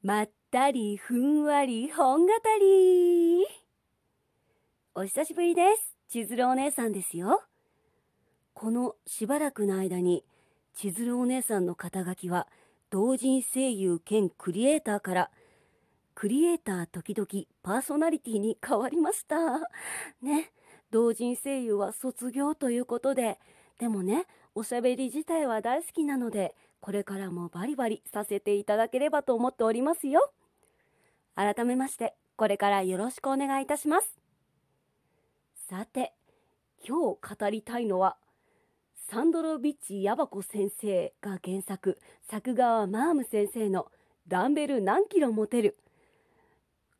まったりふんわり本語り。お久しぶりです。千鶴お姉さんですよ。このしばらくの間に千鶴お姉さんの肩書きは同人声優兼クリエイターからクリエイター時々パーソナリティに変わりました。ね同人声優は卒業ということででもねおしゃべり自体は大好きなのでこれからもバリバリさせていただければと思っておりますよ。改めまして、これからよろしくお願いいたします。さて、今日語りたいのは、サンドロビッチ・ヤバコ先生が原作、作川マーム先生のダンベル何キロ持てる。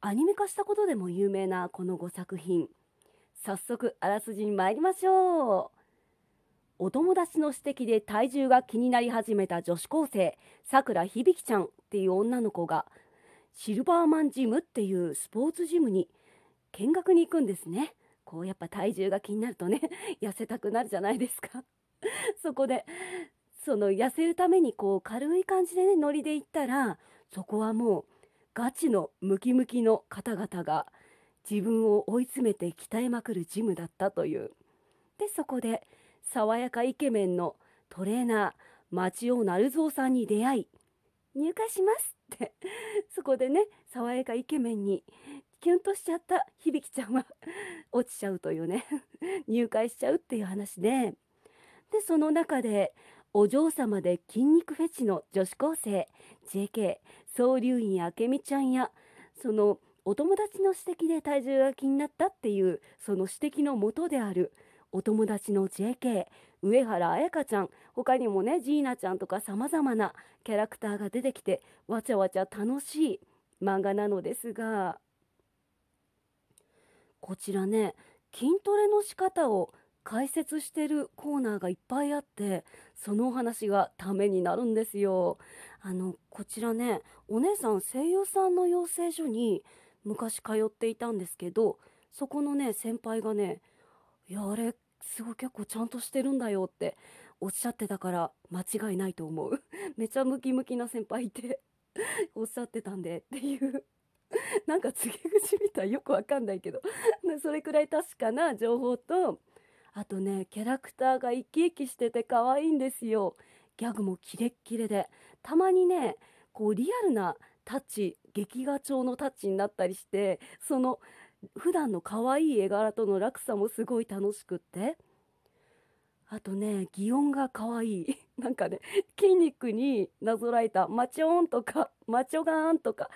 アニメ化したことでも有名なこの5作品。早速、あらすじに参りましょう。お友達の指摘で体重が気になり始めた女子高生さくら響ちゃんっていう女の子がシルバーマンジムっていうスポーツジムに見学に行くんですね。こうやっぱ体重が気になるとね 痩せたくなるじゃないですか。そこでその痩せるためにこう軽い感じでねノリで行ったらそこはもうガチのムキムキの方々が自分を追い詰めて鍛えまくるジムだったという。でそこで爽やかイケメンのトレーナー町尾成蔵さんに出会い入会しますって。そこでね爽やかイケメンにキュンとしちゃった響ちゃんは落ちちゃうというね 入会しちゃうっていう話で。でその中でお嬢様で筋肉フェチの女子高生 JK 総流院明美ちゃんやそのお友達の指摘で体重が気になったっていうその指摘のもとであるお友達の JK 上原彩香ちゃん他にもねジーナちゃんとかさまざまなキャラクターが出てきてわちゃわちゃ楽しい漫画なのですがこちらね筋トレの仕方を解説してるコーナーがいっぱいあってそのお話がためになるんですよ。あのこちらねお姉さん声優さんの養成所に昔通っていたんですけどそこのね先輩がねいやあれすごい結構ちゃんとしてるんだよっておっしゃってたから間違いないと思う。めちゃムキムキな先輩いて おっしゃってたんでっていう。なんか告げ口みたいよくわかんないけど。それくらい確かな情報とあとねキャラクターが生き生きしてて可愛いんですよ。ギャグもキレッキレで。たまにねこうリアルなタッチ劇画調のタッチになったりしてその普段の可愛い絵柄との落差もすごい楽しくって。あとね擬音が可愛い。なんかね筋肉になぞらえたマチョーンとかマチョガーンとか。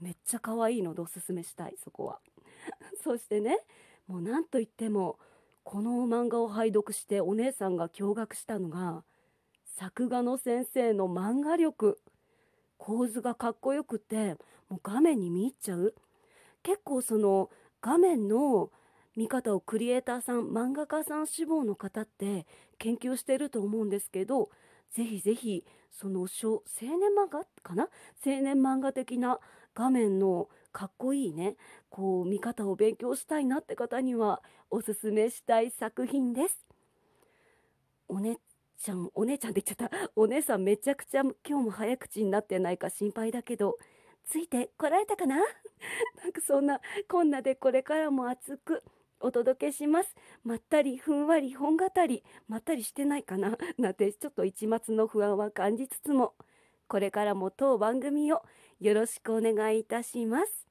めっちゃ可愛いのでおすすめしたいそこは。そしてねもう何と言ってもこの漫画を拝読してお姉さんが驚愕したのが作画の先生の漫画力。構図がかっこよくてもう画面に見入っちゃう。結構その画面の見方をクリエイターさん漫画家さん志望の方って研究してると思うんですけどぜひぜひその青年漫画かな？青年漫画的な画面のかっこいいねこう見方を勉強したいなって方にはおすすめしたい作品です。お姉ちゃんお姉ちゃんって言っちゃったお姉さんめちゃくちゃ今日も早口になってないか心配だけどついてこられたかな？なんかそんなこんなでこれからも熱くお届けします。まったりふんわり本語り、まったりしてないかな？なんてちょっと一末の不安は感じつつも、これからも当番組をよろしくお願いいたします。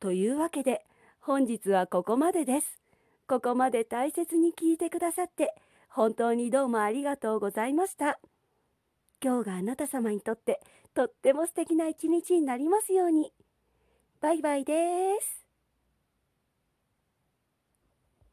というわけで、本日はここまでです。ここまで大切に聞いてくださって、本当にどうもありがとうございました。今日があなた様にとってとっても素敵な一日になりますように。バイバイです。